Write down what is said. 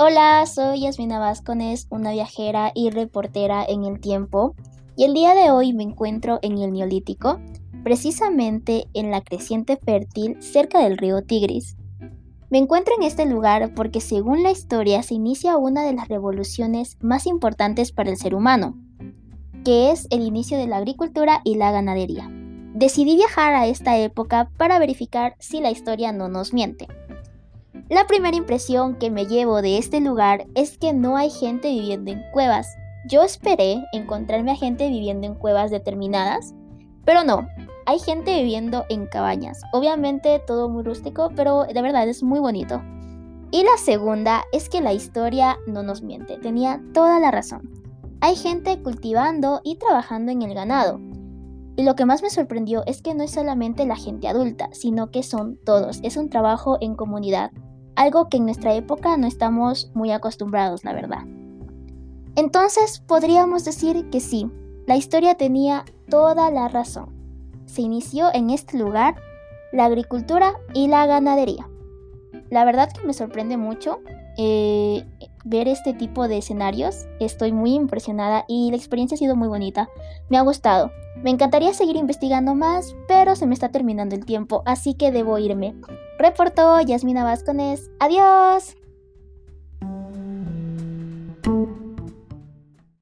Hola, soy Yasmina Vázquez, una viajera y reportera en el tiempo, y el día de hoy me encuentro en el Neolítico, precisamente en la creciente fértil cerca del río Tigris. Me encuentro en este lugar porque según la historia se inicia una de las revoluciones más importantes para el ser humano, que es el inicio de la agricultura y la ganadería. Decidí viajar a esta época para verificar si la historia no nos miente. La primera impresión que me llevo de este lugar es que no hay gente viviendo en cuevas. Yo esperé encontrarme a gente viviendo en cuevas determinadas, pero no, hay gente viviendo en cabañas. Obviamente todo muy rústico, pero de verdad es muy bonito. Y la segunda es que la historia no nos miente, tenía toda la razón. Hay gente cultivando y trabajando en el ganado. Y lo que más me sorprendió es que no es solamente la gente adulta, sino que son todos. Es un trabajo en comunidad algo que en nuestra época no estamos muy acostumbrados, la verdad. Entonces podríamos decir que sí, la historia tenía toda la razón. Se inició en este lugar la agricultura y la ganadería. La verdad que me sorprende mucho eh, ver este tipo de escenarios. Estoy muy impresionada y la experiencia ha sido muy bonita. Me ha gustado. Me encantaría seguir investigando más, pero se me está terminando el tiempo, así que debo irme. Reportó Yasmina Vázquez. Adiós.